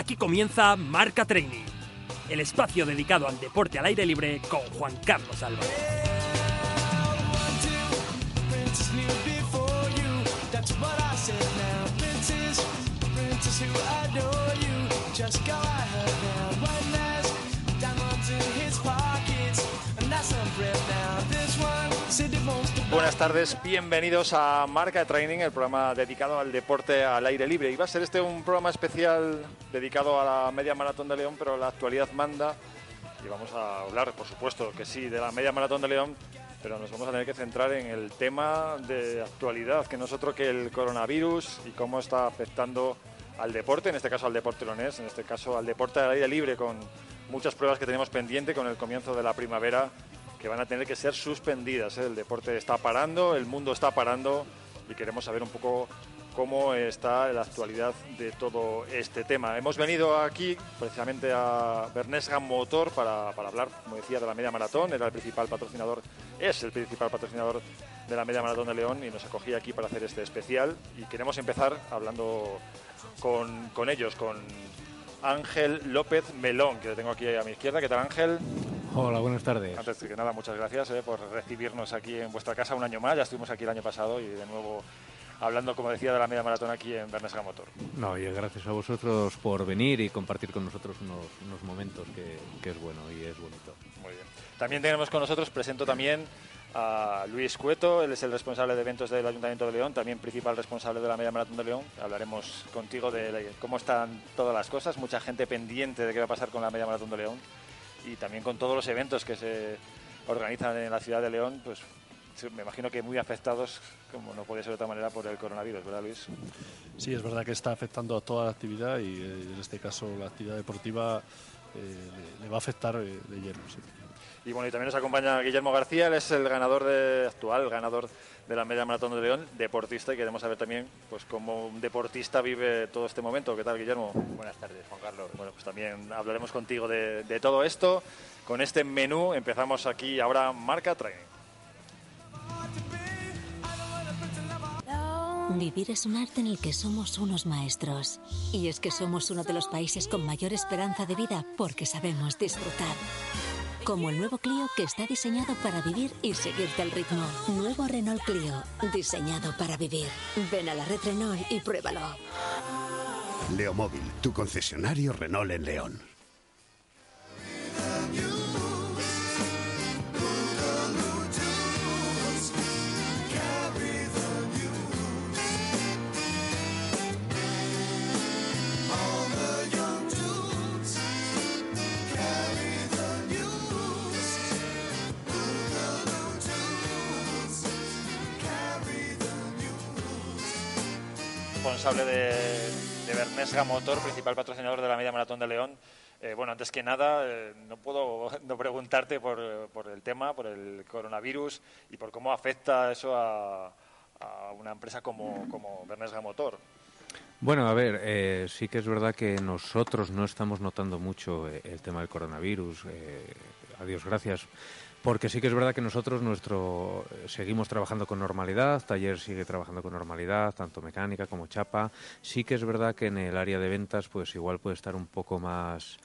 Aquí comienza Marca Training, el espacio dedicado al deporte al aire libre con Juan Carlos Álvarez. Buenas tardes, bienvenidos a Marca Training, el programa dedicado al deporte al aire libre. Y va a ser este un programa especial dedicado a la media maratón de León, pero la actualidad manda. Y vamos a hablar, por supuesto, que sí, de la media maratón de León, pero nos vamos a tener que centrar en el tema de actualidad, que no es otro que el coronavirus y cómo está afectando al deporte, en este caso al deporte leonés, en este caso al deporte al aire libre, con muchas pruebas que tenemos pendiente con el comienzo de la primavera que van a tener que ser suspendidas. ¿eh? El deporte está parando, el mundo está parando y queremos saber un poco cómo está la actualidad de todo este tema. Hemos venido aquí precisamente a Bernesga Motor para, hablar, como decía, de la media maratón. Era el principal patrocinador, es el principal patrocinador de la media maratón de León y nos acogía aquí para hacer este especial. Y queremos empezar hablando con, con ellos, con Ángel López Melón, que lo tengo aquí a mi izquierda. ¿Qué tal, Ángel? Hola, buenas tardes. Antes que nada, muchas gracias eh, por recibirnos aquí en vuestra casa un año más. Ya estuvimos aquí el año pasado y de nuevo hablando, como decía, de la media maratón aquí en Bernesga Motor. No, y gracias a vosotros por venir y compartir con nosotros unos, unos momentos que, que, es bueno y es bonito. Muy bien. También tenemos con nosotros, presento también a Luis Cueto, él es el responsable de eventos del Ayuntamiento de León, también principal responsable de la media maratón de León. Hablaremos contigo de cómo están todas las cosas, mucha gente pendiente de qué va a pasar con la media maratón de León y también con todos los eventos que se organizan en la ciudad de León, pues me imagino que muy afectados, como no puede ser de otra manera, por el coronavirus, ¿verdad, Luis? Sí, es verdad que está afectando a toda la actividad y eh, en este caso la actividad deportiva eh, le, va a afectar eh, de lleno. Y bueno, y también nos acompaña Guillermo García, él es el ganador de, actual, ganador de la media maratón de León, deportista, y queremos saber también pues cómo un deportista vive todo este momento. ¿Qué tal, Guillermo? Buenas tardes, Juan Carlos. Bueno, pues también hablaremos contigo de, de todo esto. Con este menú empezamos aquí ahora Marca Training. Vivir es un arte en el que somos unos maestros. Y es que somos uno de los países con mayor esperanza de vida porque sabemos disfrutar. Como el nuevo Clio que está diseñado para vivir y seguirte al ritmo. Nuevo Renault Clio, diseñado para vivir. Ven a la red Renault y pruébalo. Leomóvil, tu concesionario Renault en León. Responsable de, Bernesga Motor, principal patrocinador de la media maratón de León. Eh, bueno, antes que nada, eh, no puedo no preguntarte por, por, el tema, por el coronavirus y por cómo afecta eso a, una empresa como, como Bernesga Motor. Bueno, a ver, eh, sí que es verdad que nosotros no estamos notando mucho eh, el tema del coronavirus. A Dios gracias. Porque sí que es verdad que nosotros nuestro seguimos trabajando con normalidad, taller sigue trabajando con normalidad, tanto mecánica como chapa. Sí que es verdad que en el área de ventas pues igual puede estar un poco más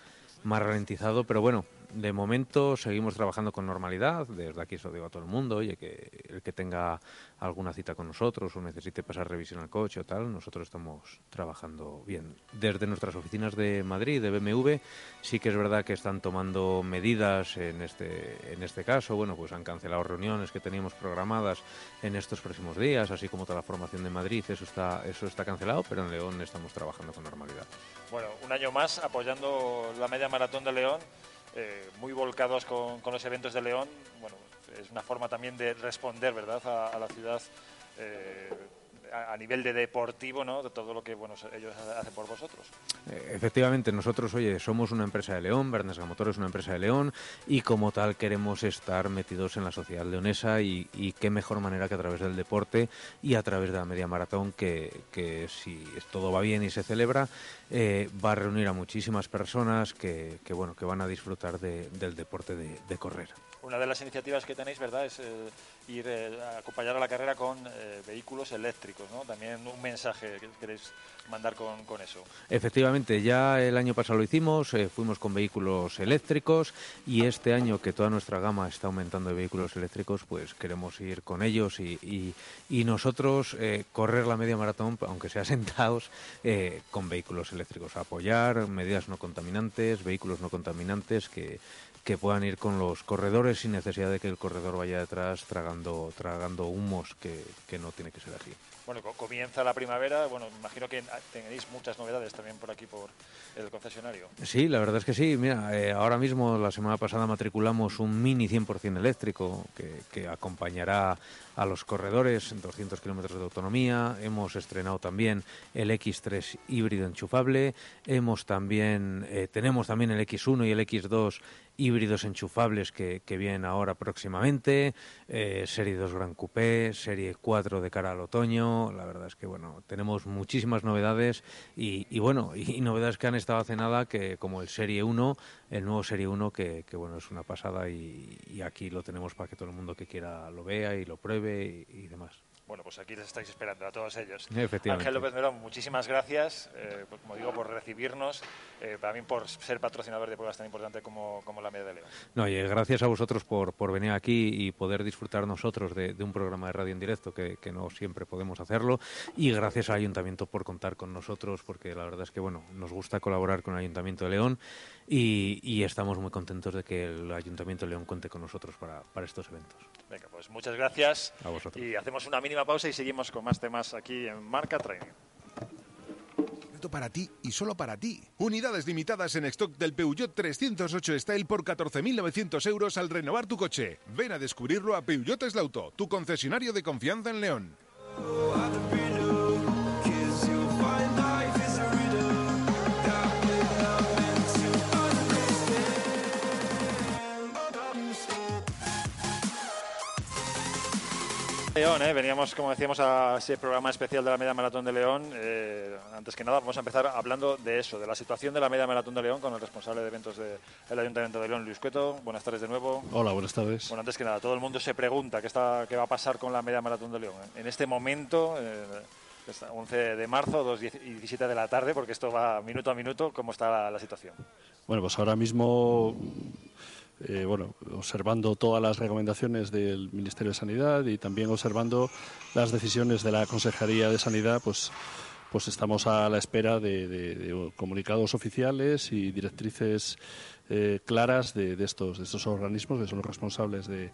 más ralentizado, pero bueno, de momento seguimos trabajando con normalidad. Desde aquí eso digo a todo el mundo, oye, que el que tenga alguna cita con nosotros o necesite pasar revisión al coche o tal, nosotros estamos trabajando bien. Desde nuestras oficinas de Madrid, de BMW, sí que es verdad que están tomando medidas en este, en este caso. Bueno, pues han cancelado reuniones que teníamos programadas en estos próximos días, así como toda la formación de Madrid, eso está, eso está cancelado, pero en León estamos trabajando con normalidad. Bueno, un año más apoyando la media maratón de León eh, muy volcados con, con, los eventos de León. Bueno, es una forma también de responder, ¿verdad?, a, la ciudad. Eh, a, nivel de deportivo, ¿no? De todo lo que bueno, ellos hacen por vosotros. Eh, efectivamente, nosotros, oye, somos una empresa de León, Bernesga Motor es una empresa de León y como tal queremos estar metidos en la sociedad leonesa y, qué mejor manera que a través del deporte y a través de la media maratón que, si todo va bien y se celebra, eh, va a reunir a muchísimas personas que, bueno, que van a disfrutar de, del deporte de, de correr. Una de las iniciativas que tenéis, ¿verdad?, es eh, ir eh, a acompañar a la carrera con eh, vehículos eléctricos, ¿no? También un mensaje que queréis mandar con, eso. Efectivamente, ya el año pasado lo hicimos, fuimos con vehículos eléctricos y este año que toda nuestra gama está aumentando de vehículos eléctricos, pues queremos ir con ellos y nosotros correr la media maratón, aunque sea sentados, con vehículos eléctricos, apoyar medidas no contaminantes, vehículos no contaminantes que que puedan ir con los corredores sin necesidad de que el corredor vaya detrás tragando, tragando humos, que, que no tiene que ser así. Bueno, comienza la primavera, bueno, imagino que tenéis muchas novedades también por aquí, por el concesionario. Sí, la verdad es que sí. Mira, eh, ahora mismo, la semana pasada matriculamos un Mini 100% eléctrico que, acompañará a los corredores en 200 kilómetros de autonomía. Hemos estrenado también el X3 híbrido enchufable. Hemos también, eh, tenemos también el X1 y el X2 híbridos enchufables que, que vienen ahora próximamente. Eh, serie 2 Gran Coupé, Serie 4 de cara al otoño. La verdad es que, bueno, tenemos muchísimas novedades y, y bueno, y, novedades que han estado hace nada, que como el Serie 1, el nuevo Serie 1, que, que bueno, es una pasada y, aquí lo tenemos para que todo el mundo que quiera lo vea y lo pruebe y demás. Bueno, pues aquí les estáis esperando a todos ellos. Ángel López Melón, muchísimas gracias, eh, pues, como digo, por recibirnos, eh, también por ser patrocinador de pruebas tan importantes como, como la Media de León. No, y gracias a vosotros por, por venir aquí y poder disfrutar nosotros de, de un programa de radio en directo, que, que, no siempre podemos hacerlo, y gracias al Ayuntamiento por contar con nosotros, porque la verdad es que, bueno, nos gusta colaborar con el Ayuntamiento de León y, y estamos muy contentos de que el Ayuntamiento de León cuente con nosotros para, para estos eventos. Venga, pues muchas gracias. A vosotros. Y hacemos una mínima pausa y seguimos con más temas aquí en Marca Training. Para ti y solo para ti. Unidades limitadas en stock del Peugeot 308 Style por 14.900 euros al renovar tu coche. Ven a descubrirlo a Peugeot Eslauto, tu concesionario de confianza en León. León, ¿eh? veníamos, como decíamos, a ese programa especial de la Media Maratón de León. Eh, antes que nada, vamos a empezar hablando de eso, de la situación de la Media Maratón de León con el responsable de eventos del Ayuntamiento de León, Luis Cueto. Buenas tardes de nuevo. Hola, buenas tardes. Bueno, antes que nada, todo el mundo se pregunta qué, está, qué va a pasar con la Media Maratón de León. ¿eh? En este momento, eh, 11 de marzo, 2 y 17 de la tarde, porque esto va minuto a minuto, ¿cómo está la, la situación? Bueno, pues ahora mismo eh, bueno, observando todas las recomendaciones del Ministerio de Sanidad y también observando las decisiones de la Consejería de Sanidad, pues, pues estamos a la espera de, comunicados oficiales y directrices eh, claras de, de, estos, de estos organismos que son los responsables de,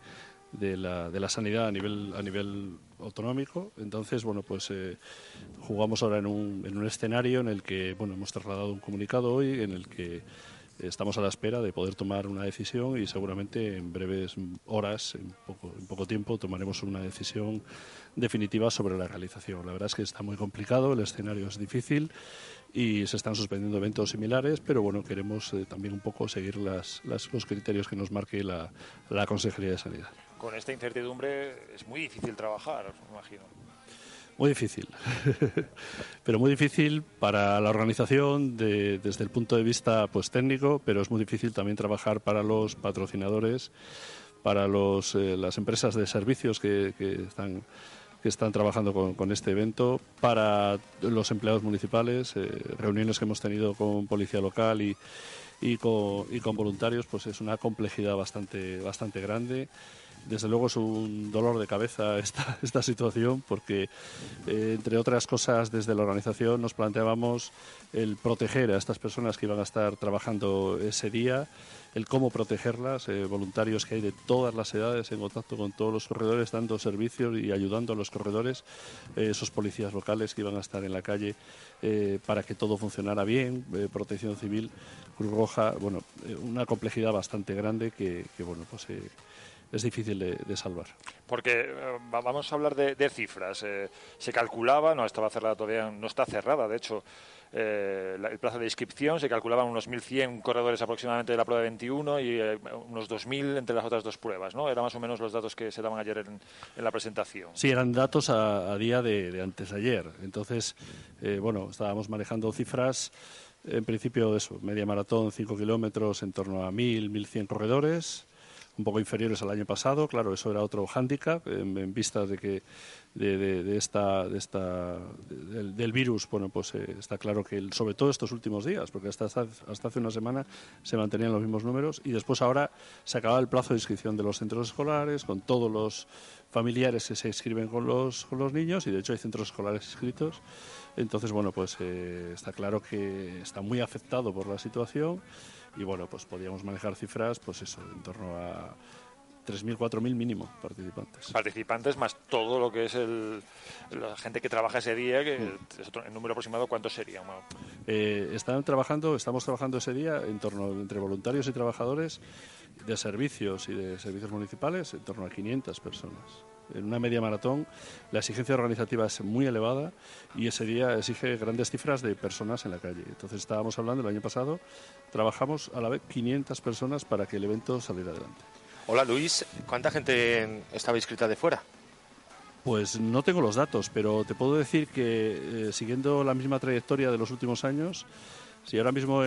de la, de la sanidad a nivel, a nivel autonómico. Entonces, bueno, pues eh, jugamos ahora en un, en un escenario en el que, bueno, hemos trasladado un comunicado hoy en el que estamos a la espera de poder tomar una decisión y seguramente en breves horas, en poco, en poco tiempo, tomaremos una decisión definitiva sobre la realización. La verdad es que está muy complicado, el escenario es difícil y se están suspendiendo eventos similares, pero bueno, queremos eh, también un poco seguir las, los criterios que nos marque la, la Consejería de Sanidad. Con esta incertidumbre es muy difícil trabajar, me imagino. Muy difícil, pero muy difícil para la organización de, desde el punto de vista pues, técnico, pero es muy difícil también trabajar para los patrocinadores, para los, eh, las empresas de servicios que, están, que están trabajando con, con, este evento, para los empleados municipales, eh, reuniones que hemos tenido con policía local y, y, con, y con voluntarios, pues es una complejidad bastante, bastante grande desde luego es un dolor de cabeza esta, situación porque, eh, entre otras cosas, desde la organización nos planteábamos el proteger a estas personas que iban a estar trabajando ese día, el cómo protegerlas, eh, voluntarios que hay de todas las edades en contacto con todos los corredores, dando servicios y ayudando a los corredores, eh, esos policías locales que iban a estar en la calle para que todo funcionara bien, protección civil Cruz Roja, bueno, una complejidad bastante grande que, bueno, pues es difícil de, salvar. Porque eh, vamos a hablar de, cifras. se calculaba, no estaba cerrada todavía, no está cerrada, de hecho, el plazo de inscripción, se calculaban unos 1.100 corredores aproximadamente de la prueba de 21 y unos 2.000 entre las otras dos pruebas, ¿no? Eran más o menos los datos que se daban ayer en, la presentación. Sí, eran datos a, día de, antes de ayer. Entonces, bueno, estábamos manejando cifras en principio, eso, media maratón, 5 kilómetros, en torno a 1.000, 1.100 corredores, un poco inferiores al año pasado. Claro, eso era otro hándicap en, vista de que de, esta, de esta del, virus, bueno, pues eh, está claro que sobre todo estos últimos días, porque hasta, hasta hace una semana se mantenían los mismos números y después ahora se acaba el plazo de inscripción de los centros escolares con todos los familiares que se inscriben con los, con los niños y de hecho hay centros escolares inscritos entonces, bueno, pues eh, está claro que está muy afectado por la situación y, bueno, pues podríamos manejar cifras, pues eso, en torno a 3.000, 4.000 mínimo participantes. Participantes más todo lo que es el, la gente que trabaja ese día, que mm. es otro, el número aproximado, ¿cuánto sería? Eh, están trabajando, estamos trabajando ese día en torno entre voluntarios y trabajadores de servicios y de servicios municipales, en torno a 500 personas en una media maratón la exigencia organizativa es muy elevada y ese día exige grandes cifras de personas en la calle. Entonces estábamos hablando el año pasado, trabajamos a la vez 500 personas para que el evento saliera adelante. Hola Luis, ¿cuánta gente estaba inscrita de fuera? Pues no tengo los datos, pero te puedo decir que eh, siguiendo la misma trayectoria de los últimos años, si ahora mismo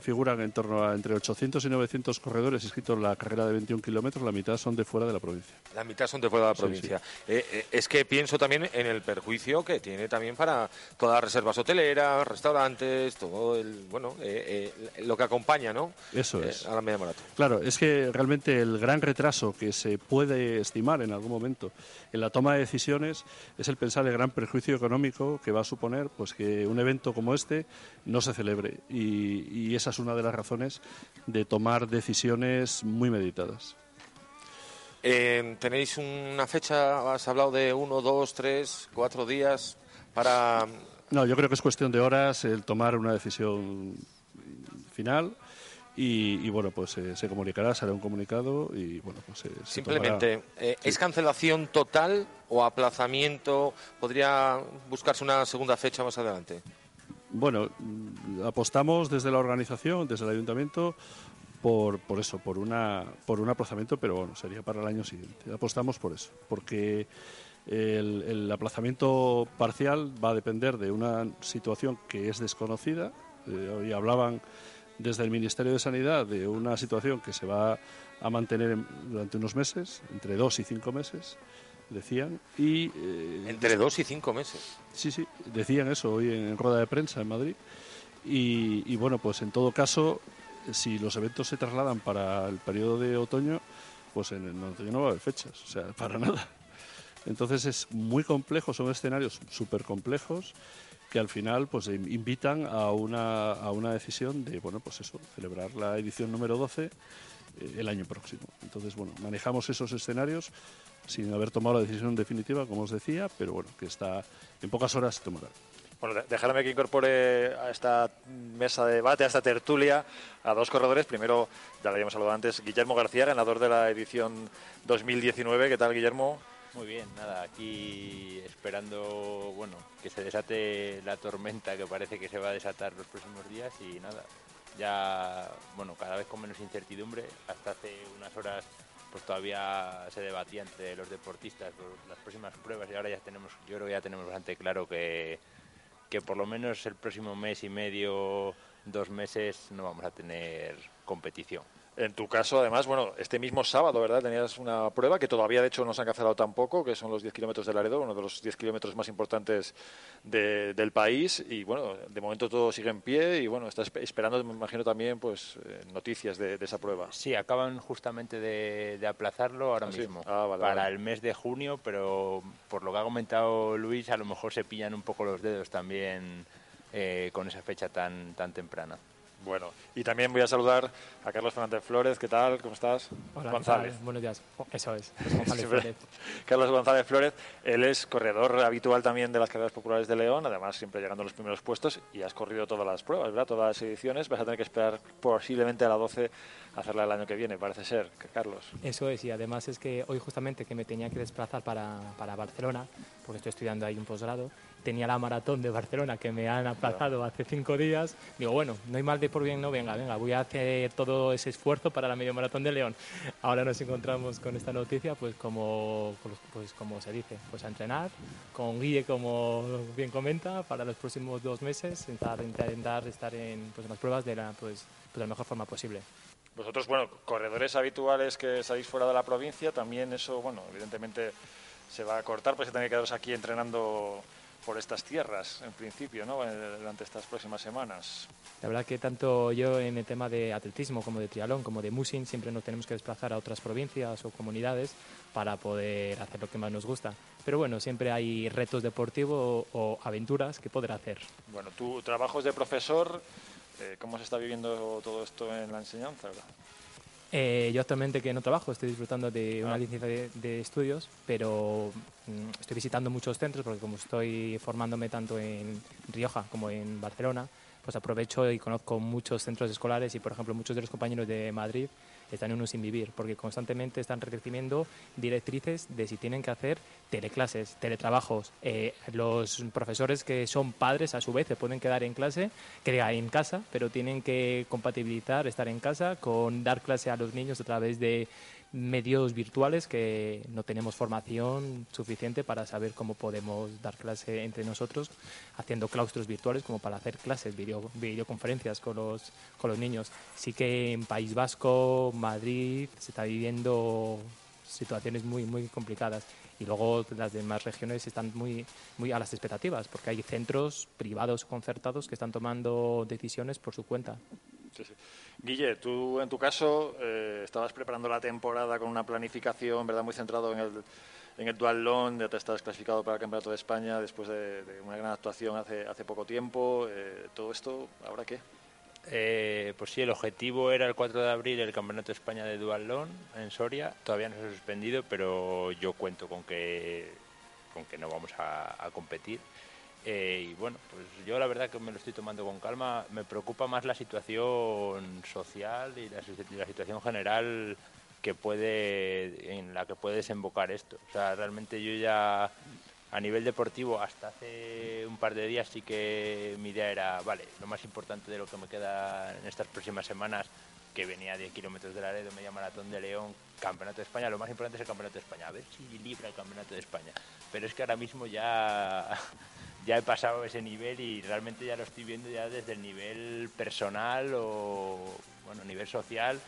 figuran en torno a entre 800 y 900 corredores inscritos en la carrera de 21 kilómetros, la mitad son de fuera de la provincia. La mitad son de fuera de la provincia. Eh, eh, es que pienso también en el perjuicio que tiene también para todas las reservas hoteleras, restaurantes, todo el, bueno, eh, lo que acompaña, ¿no? Eso es. A la media maratón. Claro, es que realmente el gran retraso que se puede estimar en algún momento en la toma de decisiones es el pensar el gran perjuicio económico que va a suponer pues que un evento como este no se celebre y, esa es una de las razones de tomar decisiones muy meditadas. Eh, ¿Tenéis una fecha? Has hablado de uno, dos, tres, cuatro días para... No, yo creo que es cuestión de horas el tomar una decisión final. Y, bueno, pues eh, se comunicará, será un comunicado y bueno, pues Simplemente, eh, ¿es cancelación total o aplazamiento? ¿Podría buscarse una segunda fecha más adelante? Bueno, apostamos desde la organización, desde el ayuntamiento, por, por eso, por, una, por un aplazamiento, pero bueno, sería para el año siguiente. Apostamos por eso, porque el, aplazamiento parcial va a depender de una situación que es desconocida. Eh, hoy hablaban desde el Ministerio de Sanidad de una situación que se va a mantener durante unos meses, entre dos y cinco meses decían. Y, eh, Entre dos y cinco meses. Sí, sí, decían eso hoy en, rueda de prensa en Madrid. Y, bueno, pues en todo caso, si los eventos se trasladan para el periodo de otoño, pues en el otoño no va a haber fechas, o sea, para nada. Entonces es muy complejo, son escenarios súper complejos que al final pues invitan a una, a una decisión de, bueno, pues eso, celebrar la edición número 12 eh, el año próximo. Entonces, bueno, manejamos esos escenarios sin haber tomado la decisión definitiva, como os decía, pero bueno, que está en pocas horas se tomará. Bueno, déjame que incorpore a esta mesa de debate, a esta tertulia, a dos corredores. Primero, ya lo habíamos saludado antes, Guillermo García, ganador de la edición 2019. ¿Qué tal, Guillermo? Muy bien, nada, aquí esperando, bueno, que se desate la tormenta que parece que se va a desatar los próximos días y nada, ya, bueno, cada vez con menos incertidumbre. Hasta hace unas horas pues todavía se debatía entre los deportistas las próximas pruebas y ahora ya tenemos, yo creo que ya tenemos bastante claro que, que por lo menos el próximo mes y medio, dos meses, no vamos a tener competición. En tu caso, además, bueno, este mismo sábado, ¿verdad? Tenías una prueba que todavía, de hecho, no se han cancelado tampoco, que son los 10 kilómetros de Laredo, uno de los 10 kilómetros más importantes del país. Y bueno, de momento todo sigue en pie y bueno, estás esperando, me imagino también, pues eh, noticias de, esa prueba. Sí, acaban justamente de, aplazarlo ahora ¿Ah, mismo, ah, para el mes de junio, pero por lo que ha comentado Luis, a lo mejor se pillan un poco los dedos también eh, con esa fecha tan, tan temprana. Bueno, y también voy a saludar a Carlos Fernández Flores. ¿Qué tal? ¿Cómo estás? Hola, González. Buenos días. Oh, eso es. González Flores. Carlos González Flores. Él es corredor habitual también de las carreras populares de León, además siempre llegando a los primeros puestos y has corrido todas las pruebas, ¿verdad? Todas las ediciones. Vas a tener que esperar posiblemente a la 12 a hacerla el año que viene, parece ser, Carlos. Eso es, y además es que hoy justamente que me tenía que desplazar para, para Barcelona, porque estoy estudiando ahí un posgrado, tenía la maratón de Barcelona que me han aplazado hace cinco días. Digo, bueno, no hay mal de por bien, no, venga, venga, voy a hacer todo ese esfuerzo para la medio maratón de León. Ahora nos encontramos con esta noticia, pues como, pues como se dice, pues a entrenar, con Guille, como bien comenta, para los próximos dos meses, intentar, intentar estar en, pues, en las pruebas de la, pues, pues de la mejor forma posible. Vosotros, bueno, corredores habituales que salís fuera de la provincia, también eso, bueno, evidentemente se va a cortar, pues tenéis que quedaros aquí entrenando por estas tierras, en principio, ¿no? Eh, durante estas próximas semanas. La verdad que tanto yo en el tema de atletismo como de triatlón como de musing siempre nos tenemos que desplazar a otras provincias o comunidades para poder hacer lo que más nos gusta. Pero bueno, siempre hay retos deportivos o, aventuras que poder hacer. Bueno, tu trabajo es de profesor. Eh, ¿Cómo se está viviendo todo esto en la enseñanza? Eh, yo actualmente que no trabajo, estoy disfrutando de una ah. licencia de, estudios, pero mm, estoy visitando muchos centros porque como estoy formándome tanto en Rioja como en Barcelona, pues aprovecho y conozco muchos centros escolares y, por ejemplo, muchos de los compañeros de Madrid están en uno sin vivir, porque constantemente están recibiendo directrices de si tienen que hacer teleclases, teletrabajos. Eh, los profesores que son padres a su vez se pueden quedar en clase, que en casa, pero tienen que compatibilizar estar en casa con dar clase a los niños a través de medios virtuales que no tenemos formación suficiente para saber cómo podemos dar clase entre nosotros haciendo claustros virtuales como para hacer clases, video, videoconferencias con los, con los niños. Sí que en País Vasco, Madrid, se está viviendo situaciones muy, muy complicadas y luego las demás regiones están muy, muy a las expectativas porque hay centros privados concertados que están tomando decisiones por su cuenta. Guille, tú en tu caso eh, estabas preparando la temporada con una planificación verdad muy centrado en el, en el Dual Long, ya te estás clasificado para el Campeonato de España después de, una gran actuación hace, hace poco tiempo. Eh, ¿Todo esto ahora qué? Eh, pues sí, el objetivo era el 4 de abril el Campeonato de España de Dual Long en Soria. Todavía no se ha suspendido, pero yo cuento con que, con que no vamos a competir. Eh, y bueno, pues yo la verdad que me lo estoy tomando con calma. Me preocupa más la situación social y la, situación general que puede en la que puede desembocar esto. O sea, realmente yo ya a nivel deportivo hasta hace un par de días sí que mi idea era, vale, lo más importante de lo que me queda en estas próximas semanas, que venía a 10 kilómetros de Laredo, media maratón de León, campeonato de España, lo más importante es el campeonato de España, a ver si libra el campeonato de España. Pero es que ahora mismo ya ya he pasado ese nivel y realmente ya lo estoy viendo ya desde el nivel personal o bueno nivel social.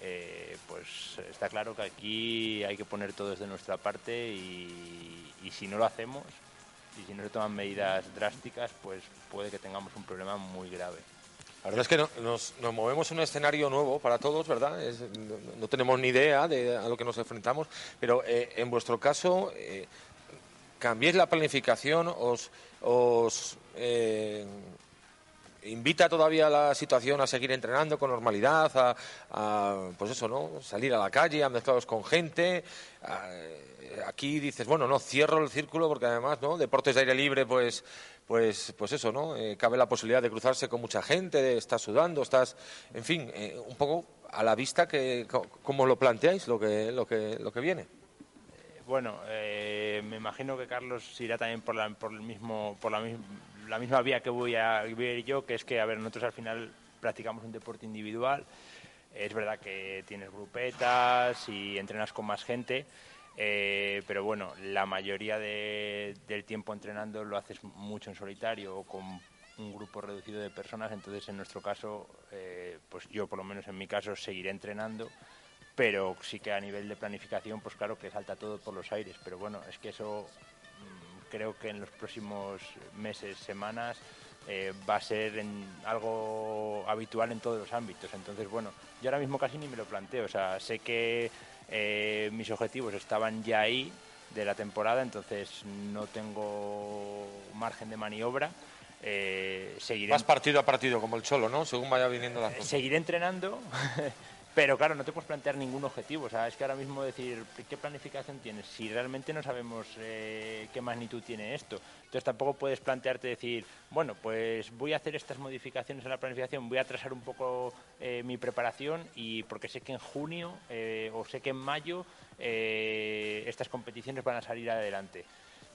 Eh, pues está claro que aquí hay que poner todo desde nuestra parte y, si no lo hacemos y si no se toman medidas drásticas pues puede que tengamos un problema muy grave. La verdad es que nos, movemos en un escenario nuevo para todos, ¿verdad? no, tenemos ni idea de a lo que nos enfrentamos, pero eh, en vuestro caso, eh, cambiéis la planificación, os, os eh, invita todavía la situación a seguir entrenando con normalidad, a, pues eso, ¿no? Salir a la calle, a mezclaros con gente. aquí dices, bueno, no, cierro el círculo porque además, ¿no? Deportes de aire libre, pues, pues, pues eso, ¿no? Eh, cabe la posibilidad de cruzarse con mucha gente, estás sudando, estás, en fin, eh, un poco a la vista que, cómo lo planteáis lo que, lo que, lo que viene. Bueno, eh, me imagino que Carlos irá también por la, por el mismo, por la, la, misma vía que voy a ir yo, que es que, a ver, nosotros al final practicamos un deporte individual. Es verdad que tienes grupetas y entrenas con más gente, eh, pero bueno, la mayoría del tiempo entrenando lo haces mucho en solitario o con un grupo reducido de personas. Entonces, en nuestro caso, eh, pues yo por lo menos en mi caso seguiré entrenando pero sí que a nivel de planificación, pues claro que salta todo por los aires, pero bueno, es que eso mm, creo que en los próximos meses, semanas, eh, va a ser algo habitual en todos los ámbitos. Entonces, bueno, yo ahora mismo casi ni me lo planteo, o sea, sé que eh, mis objetivos estaban ya ahí de la temporada, entonces no tengo margen de maniobra. Eh, seguiré, Vas partido a partido como el cholo, ¿no? Según vaya viniendo las cosas. seguiré entrenando, pero claro, no te puedes plantear ningún objetivo. O sea, es que ahora mismo decir qué planificación tienes si realmente no sabemos eh, qué magnitud tiene esto. Entonces tampoco puedes plantearte decir, bueno, pues voy a hacer estas modificaciones en la planificación, voy a atrasar un poco eh, mi preparación y porque sé que en junio eh, o sé que en mayo eh, estas competiciones van a salir adelante.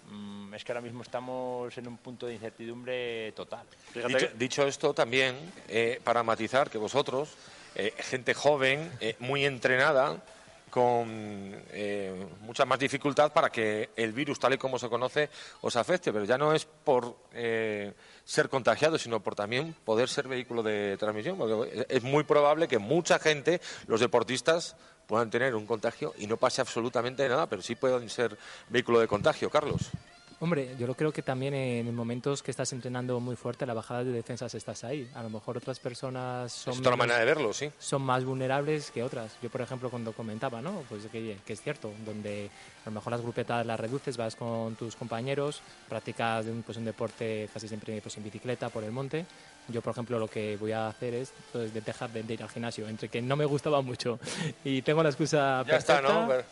Mm, es que ahora mismo estamos en un punto de incertidumbre total. Dicho, dicho esto, también, eh, para matizar que vosotros, eh, gente joven, eh, muy entrenada, con eh, mucha más dificultad para que el virus, tal y como se conoce, os afecte. Pero ya no es por eh, ser contagiado, sino por también poder ser vehículo de transmisión. Porque es muy probable que mucha gente, los deportistas, puedan tener un contagio y no pase absolutamente nada, pero sí pueden ser vehículo de contagio. Carlos. Hombre, yo creo que también en momentos que estás entrenando muy fuerte, la bajada de defensas estás ahí. A lo mejor otras personas son, Es otra menos- manera de verlo, sí. son más vulnerables que otras. Yo, por ejemplo, cuando comentaba, ¿no? Pues que, que es cierto, donde a lo mejor las grupetas las reduces, vas con tus compañeros, practicas un, pues, un deporte casi siempre pues, en bicicleta por el monte. Yo, por ejemplo, lo que voy a hacer es pues, de dejar de, de ir al gimnasio, entre que no me gustaba mucho y tengo la excusa Ya está, perfecta. ¿no? Pero-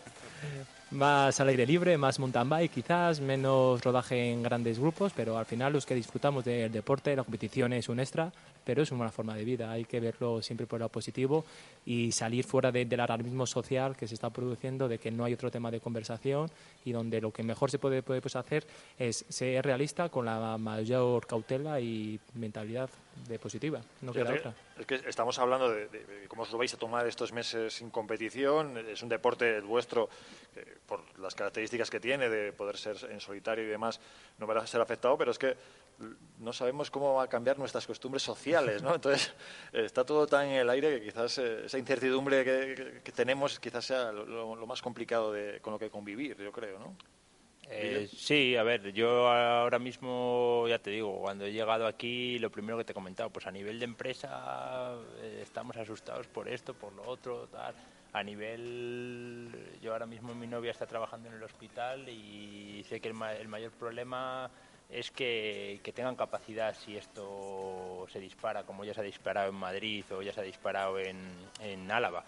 Más al aire libre, más mountain bike quizás, menos rodaje en grandes grupos, pero al final los que disfrutamos del deporte, la competición es un extra, pero es una forma de vida, hay que verlo siempre por lo positivo y salir fuera de- del alarmismo social que se está produciendo, de que no hay otro tema de conversación y donde lo que mejor se puede, puede, pues, hacer es ser realista con la mayor cautela y mentalidad de positiva, no queda otra. Es que estamos hablando de, de- de cómo os lo vais a tomar estos meses sin competición. Es un deporte el vuestro, que por las características que tiene de poder ser en solitario y demás, no va a ser afectado, pero es que no sabemos cómo va a cambiar nuestras costumbres sociales, ¿no? Entonces, eh, está todo tan en el aire que quizás eh, esa incertidumbre que, tenemos quizás sea lo, lo- lo más complicado de, con lo que convivir, yo creo, ¿no? Eh, sí, a ver, yo ahora mismo, ya te digo, cuando he llegado aquí, lo primero que te he comentado, pues a nivel de empresa eh, estamos asustados por esto, por lo otro, tal. A nivel, yo ahora mismo mi novia está trabajando en el hospital y sé que el, ma- el mayor problema es que, que tengan capacidad si esto se dispara, como ya se ha disparado en Madrid o ya se ha disparado en, en Álava.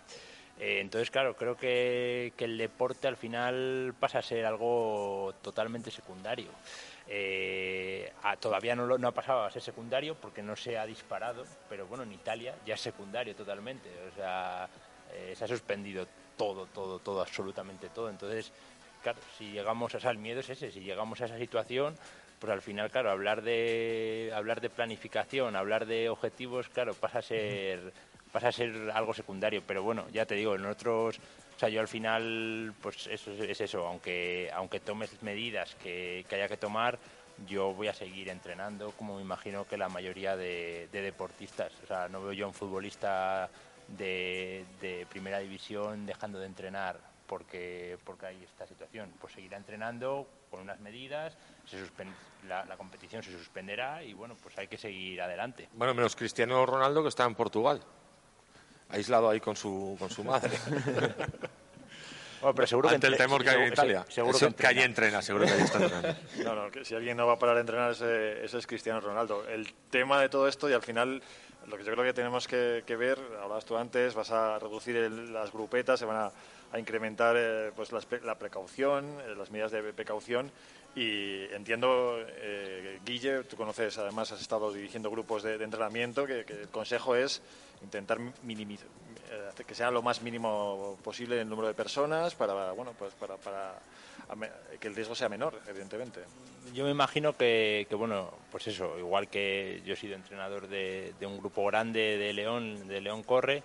Eh, entonces, claro, creo que, que el deporte al final pasa a ser algo totalmente secundario. Eh, a- todavía no, ha pasado a ser secundario porque no se ha disparado, pero bueno, en Italia ya es secundario totalmente. O sea, eh, se ha suspendido todo, todo, todo, absolutamente todo. Entonces, claro, si llegamos a, o miedo es ese, si llegamos a esa situación, pues al final, claro, hablar de, hablar de planificación, hablar de objetivos, claro, pasa a ser pasa a ser algo secundario, pero bueno, ya te digo, nosotros, o sea, yo al final, pues eso es, es eso, aunque aunque tomes medidas que, que haya que tomar, yo voy a seguir entrenando, como me imagino que la mayoría de, de deportistas, o sea, no veo yo a un futbolista de primera división dejando de entrenar porque porque hay esta situación, pues seguirá entrenando con unas medidas, se la, la competición se suspenderá y bueno, pues hay que seguir adelante. Bueno, menos Cristiano Ronaldo que está en Portugal. Aislado ahí con su, con su madre. Bueno, pero seguro que Ante el entre- temor que hay en seguro- Italia. seguro Eso- que que allí entrena, seguro que allí está entrenando. No, no, que si alguien no va a parar de entrenar ese, ese es Cristiano Ronaldo. El tema de todo esto y al final lo que yo creo que tenemos que, que ver, hablabas tú antes, vas a reducir el- las grupetas, se van a, a incrementar eh, pues las la precaución, eh, las medidas de precaución y entiendo, eh, Guille, tú conoces, además has estado dirigiendo grupos de, de entrenamiento, que, que el consejo es intentar minimizar, hacer que sea lo más mínimo posible el número de personas para, bueno, pues para, para que el riesgo sea menor, evidentemente. Yo me imagino que, que, bueno, pues eso, igual que yo he sido entrenador de, de un grupo grande de León, de León Corre,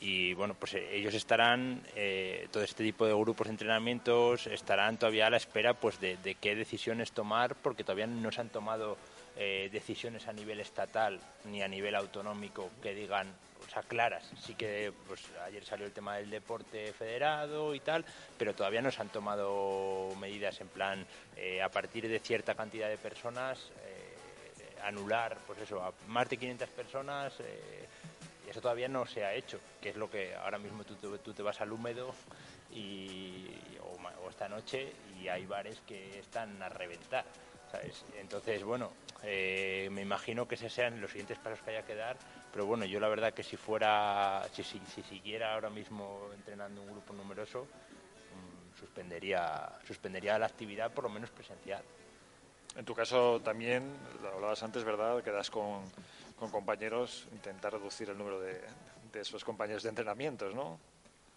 y bueno, pues eh, ellos estarán, eh, todo este tipo de grupos de entrenamientos estarán todavía a la espera pues de, qué decisiones tomar, porque todavía no se han tomado eh, decisiones a nivel estatal ni a nivel autonómico que digan, o sea, claras. Sí que pues ayer salió el tema del deporte federado y tal, pero todavía no se han tomado medidas en plan a partir de cierta cantidad de personas anular, pues eso, a más de 500 personas. Eso todavía no se ha hecho, que es lo que ahora mismo tú, tú te vas al húmedo y, o, esta noche y hay bares que están a reventar. Entonces, bueno, eh, me imagino que ese sean los siguientes pasos que haya que dar, pero bueno, yo la verdad que si fuera, si, si, si siguiera ahora mismo entrenando un grupo numeroso, mm, suspendería, suspendería la actividad por lo menos presencial. En tu caso también, lo hablabas antes, ¿verdad? Quedas con, con compañeros, intentar reducir el número de, de esos compañeros de entrenamientos, ¿no?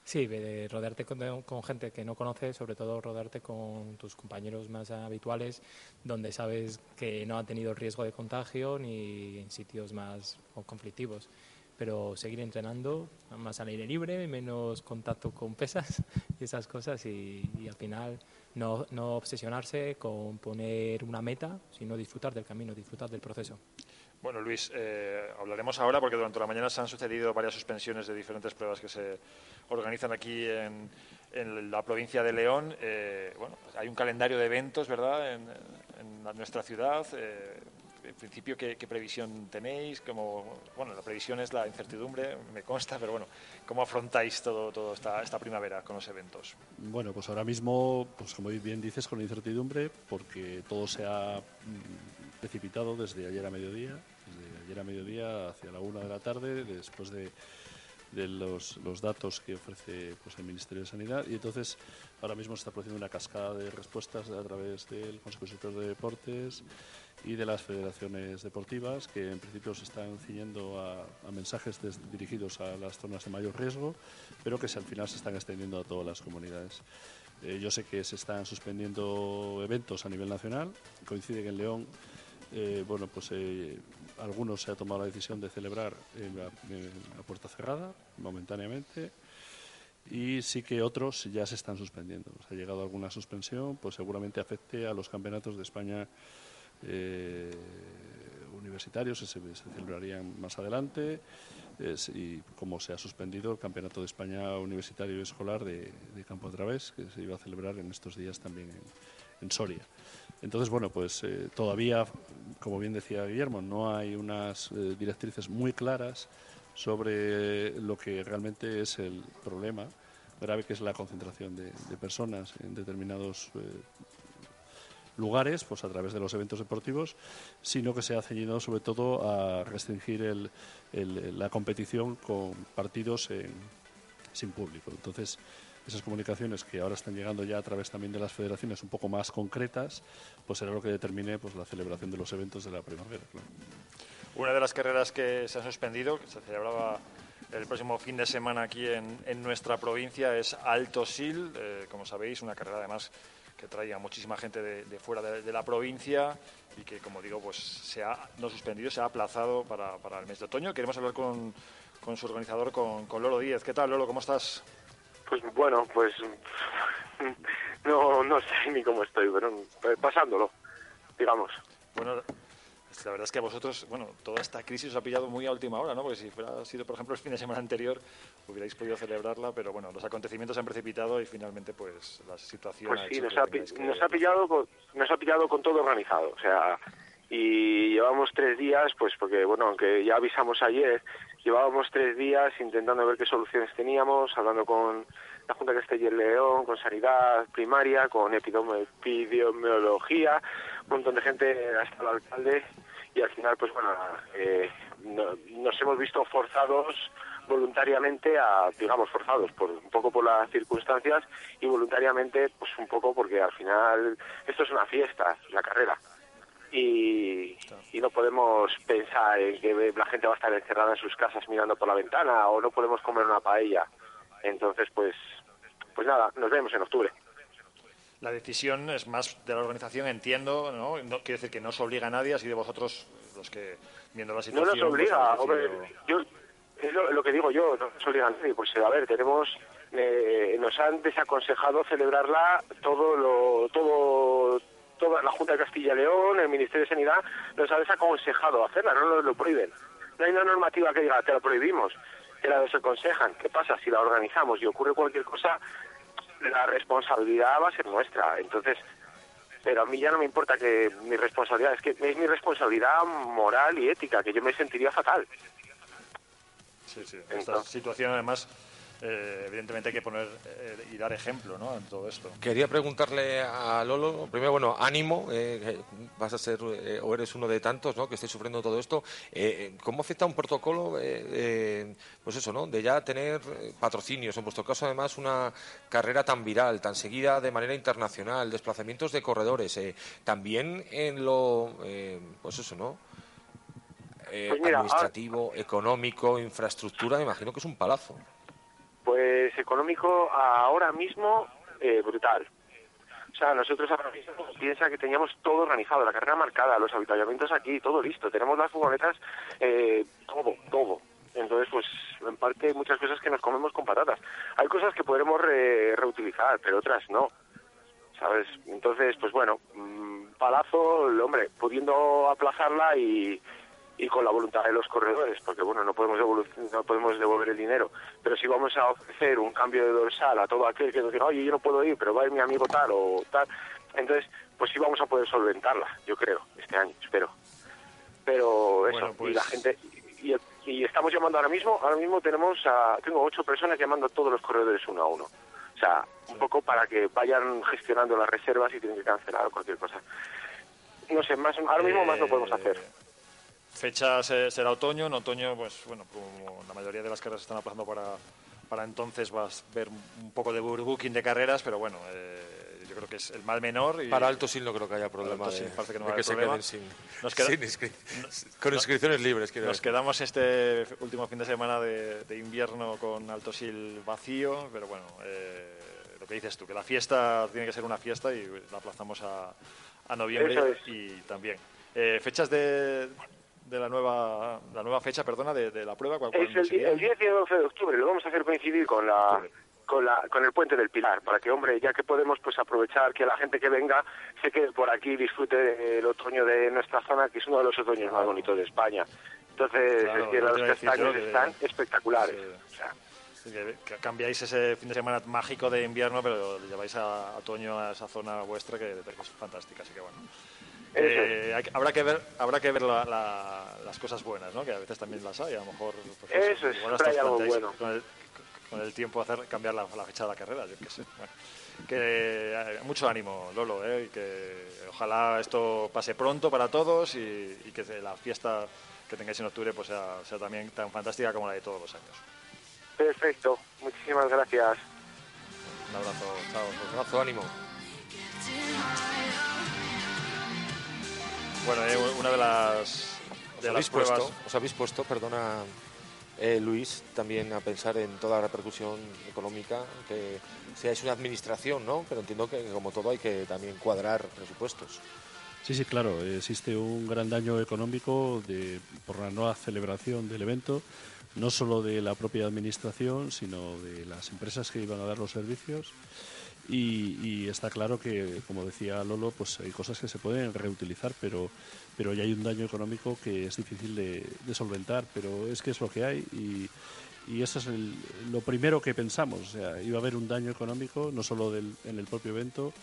Sí, de rodearte con, gente que no conoces, sobre todo rodearte con tus compañeros más habituales, donde sabes que no han tenido riesgo de contagio ni en sitios más conflictivos. Pero seguir entrenando más al aire libre, menos contacto con pesas y esas cosas, y, y al final no, no obsesionarse con poner una meta, sino disfrutar del camino, disfrutar del proceso. Bueno, Luis, eh, hablaremos ahora porque durante la mañana se han sucedido varias suspensiones de diferentes pruebas que se organizan aquí en, en la provincia de León. Eh, bueno, hay un calendario de eventos, ¿verdad?, en, en nuestra ciudad. Eh, en principio, ¿qué, ¿qué, previsión tenéis? Como, bueno, la previsión es la incertidumbre, me consta, pero bueno, ¿cómo afrontáis todo, todo esta, esta primavera con los eventos? Bueno, pues ahora mismo, pues como bien dices, con incertidumbre, porque todo se ha mm, precipitado desde ayer a mediodía, desde ayer a mediodía hacia la una de la tarde, después de, de los, datos que ofrece pues, el Ministerio de Sanidad. Y entonces ahora mismo se está produciendo una cascada de respuestas a través del Consejo Superior de Deportes y de las federaciones deportivas, que en principio se están ciñendo a, mensajes dirigidos a las zonas de mayor riesgo, pero que al final se están extendiendo a todas las comunidades. Eh, yo sé que se están suspendiendo eventos a nivel nacional. Coincide que en León eh, bueno, pues eh, algunos se ha tomado la decisión de celebrar en puerta cerrada momentáneamente y sí que otros ya se están suspendiendo. Se ha llegado alguna suspensión, pues seguramente afecte a los campeonatos de España eh, universitarios se, se, celebrarían más adelante y como se ha suspendido el campeonato de España universitario y escolar de, de campo través que se iba a celebrar en estos días también en Soria. Entonces, bueno, pues eh, todavía, como bien decía Guillermo, no hay unas eh, directrices muy claras sobre lo que realmente es el problema grave que es la concentración de, personas en determinados eh, lugares, pues a través de los eventos deportivos, sino que se ha ceñido sobre todo a restringir el, el, la competición con partidos sin público. Entonces, esas comunicaciones que ahora están llegando ya a través también de las federaciones un poco más concretas, pues será lo que determine pues, la celebración de los eventos de la primavera. Una de las carreras que se han suspendido, que se celebraba el próximo fin de semana aquí en, nuestra provincia, es Alto Sil, eh, como sabéis, una carrera además que traía muchísima gente de, fuera de, de, la provincia y que, como digo, pues se ha no suspendido, se ha aplazado para, para el mes de otoño. Queremos hablar con, con su organizador, con, con Lolo Díez. ¿Qué tal, Lolo? ¿Cómo estás? Pues bueno, pues no, no sé ni cómo estoy, pero eh, pasándolo, digamos. Bueno, la verdad es que a vosotros, bueno, toda esta crisis os ha pillado muy a última hora, ¿no? Porque si fuera sido, por ejemplo, el fin de semana anterior, hubierais podido celebrarla, pero bueno, los acontecimientos se han precipitado y finalmente, pues, la situación pues sí, nos, ha, que... nos ha pillado con, nos ha pillado con todo organizado, o sea, y llevamos tres días, pues porque, bueno, aunque ya avisamos ayer, llevábamos tres días intentando ver qué soluciones teníamos, hablando con la Junta Castilla y León, con Sanidad Primaria, con Epidemiología, un montón de gente, hasta el alcalde, y al final, pues bueno, eh, no, nos hemos visto forzados voluntariamente a, digamos, forzados por un poco por las circunstancias y voluntariamente, pues un poco porque al final esto es una fiesta, la carrera y, y, no podemos pensar en que la gente va a estar encerrada en sus casas mirando por la ventana o no podemos comer una paella. Entonces, pues, pues nada, nos vemos en octubre. La decisión es más de la organización, entiendo, ¿no? no quiere decir que no os obliga a nadie, así de vosotros los que, viendo la situación... No nos obliga, pues, hombre, yo, es lo, lo, que digo yo, no nos obliga a nadie. Pues a ver, tenemos, eh, nos han desaconsejado celebrarla todo lo, todo toda la Junta de Castilla y León, el Ministerio de Sanidad, nos ha desaconsejado hacerla, no nos lo prohíben. No hay una normativa que diga, te la prohibimos, te la desaconsejan. ¿Qué pasa si la organizamos y ocurre cualquier cosa? La responsabilidad va a ser nuestra. Entonces, pero a mí ya no me importa que mi responsabilidad, es que es mi responsabilidad moral y ética, que yo me sentiría fatal. Sí, sí. Esta Entonces, situación además eh, evidentemente hay que poner eh, y dar ejemplo ¿no? en todo esto. Quería preguntarle a Lolo, primero, bueno, ánimo, eh, vas a ser o eres uno de tantos ¿no? que esté sufriendo todo esto. ¿Cómo afecta un protocolo, pues eso, ¿no? de ya tener patrocinios? En vuestro caso, además, una carrera tan viral, tan seguida de manera internacional, desplazamientos de corredores, también en lo, pues eso, ¿no? Pues administrativo, económico, infraestructura, me imagino que es un palazo. Pues económico ahora mismo eh, brutal. O sea, nosotros ahora mismo piensa que teníamos todo organizado, la carrera marcada, los habitamientos aquí, todo listo. Tenemos las furgonetas, eh, todo, todo. Entonces, pues, en parte muchas cosas que nos comemos con patatas. Hay cosas que podremos reutilizar, pero otras no. ¿Sabes? Entonces, pues bueno, mm, palazo, hombre, pudiendo aplazarla y, y con la voluntad de los corredores, porque bueno, no podemos, no podemos devolver el dinero, pero si vamos a ofrecer un cambio de dorsal a todo aquel que nos diga, oye, yo no puedo ir, pero va a ir mi amigo tal o tal, entonces, pues sí vamos a poder solventarla, yo creo, este año, espero. Pero eso, y la pues gente, y, y, estamos llamando ahora mismo, ahora mismo tenemos, a, tengo ocho personas llamando a todos los corredores uno a uno. O sea, un poco para que vayan gestionando las reservas y tienen que cancelar o cualquier cosa. No sé, más, ahora mismo más no podemos hacer. Fecha será otoño, en otoño, pues bueno, como la mayoría de las carreras están aplazando para, para entonces, vas a ver un poco de booking de carreras, pero bueno, eh, yo creo que es el mal menor. Y para Alto Sil no creo que haya problema de, parece que, no que se queden sin, con inscripciones libres. Nos decir. este último fin de semana de, invierno con Alto Sil vacío, pero bueno, eh, lo que dices tú, que la fiesta tiene que ser una fiesta y la aplazamos a, a noviembre y también. Eh, fechas de, de la nueva la nueva fecha, perdona, de, la prueba? ¿cuál, es el, el 10 y 11 de octubre, lo vamos a hacer coincidir con la con, la, con el puente del Pilar, para que, hombre, ya que podemos pues aprovechar que la gente que venga se quede por aquí y disfrute del otoño de nuestra zona, que es uno de los otoños más bonitos de España. Entonces, es que los castaños están espectaculares. que, cambiáis ese fin de semana mágico de invierno, pero lleváis a, otoño a esa zona vuestra que, que es fantástica, así que bueno. Eh, habrá que ver, habrá que ver las cosas buenas, ¿no? Que a veces también las hay, a lo mejor. Pues, eso es, algo bueno. Con el, tiempo hacer cambiar la, fecha de la carrera, yo qué sé. que eh, mucho ánimo, Lolo, ¿eh? y que ojalá esto pase pronto para todos y, que la fiesta que tengáis en octubre pues sea, sea también tan fantástica como la de todos los años. Perfecto, muchísimas gracias. Un abrazo, chao. Un abrazo, ánimo. Bueno, eh, una de las, de las pruebas... Puesto, os habéis puesto, perdona eh, Luis, también a pensar en toda la repercusión económica, que seáis una administración, ¿no? Pero entiendo que como todo hay que también cuadrar presupuestos. Sí, sí, claro. Existe un gran daño económico de, por la nueva celebración del evento, no solo de la propia administración, sino de las empresas que iban a dar los servicios y, está claro que, como decía Lolo, pues hay cosas que se pueden reutilizar, pero, pero ya hay un daño económico que es difícil de, solventar, pero es que es lo que hay y, y eso es lo primero que pensamos. O sea, iba a haber un daño económico, no solo del, en el propio evento,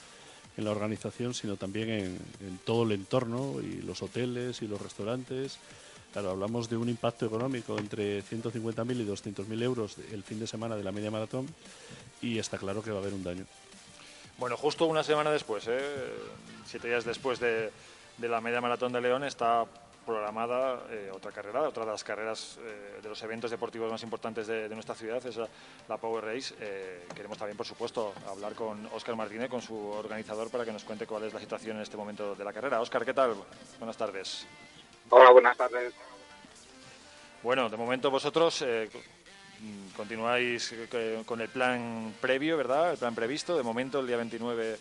en la organización, sino también en, en todo el entorno y los hoteles y los restaurantes. Claro, hablamos de un impacto económico entre 150.000 y 200.000 euros el fin de semana de la media maratón y está claro que va a haber un daño. Bueno, justo una semana después, ¿eh? siete días después de, la media maratón de León, está programada eh, otra carrera, otra de las carreras eh, de los eventos deportivos más importantes de, nuestra ciudad, es la, Power Race. queremos también, por supuesto, hablar con Óscar Martínez, con su organizador, para que nos cuente cuál es la situación en este momento de la carrera. Óscar, ¿qué tal? Buenas tardes. Hola, buenas tardes. Bueno, de momento vosotros continuáis con el plan previo, ¿verdad? El plan previsto. De momento, el día 29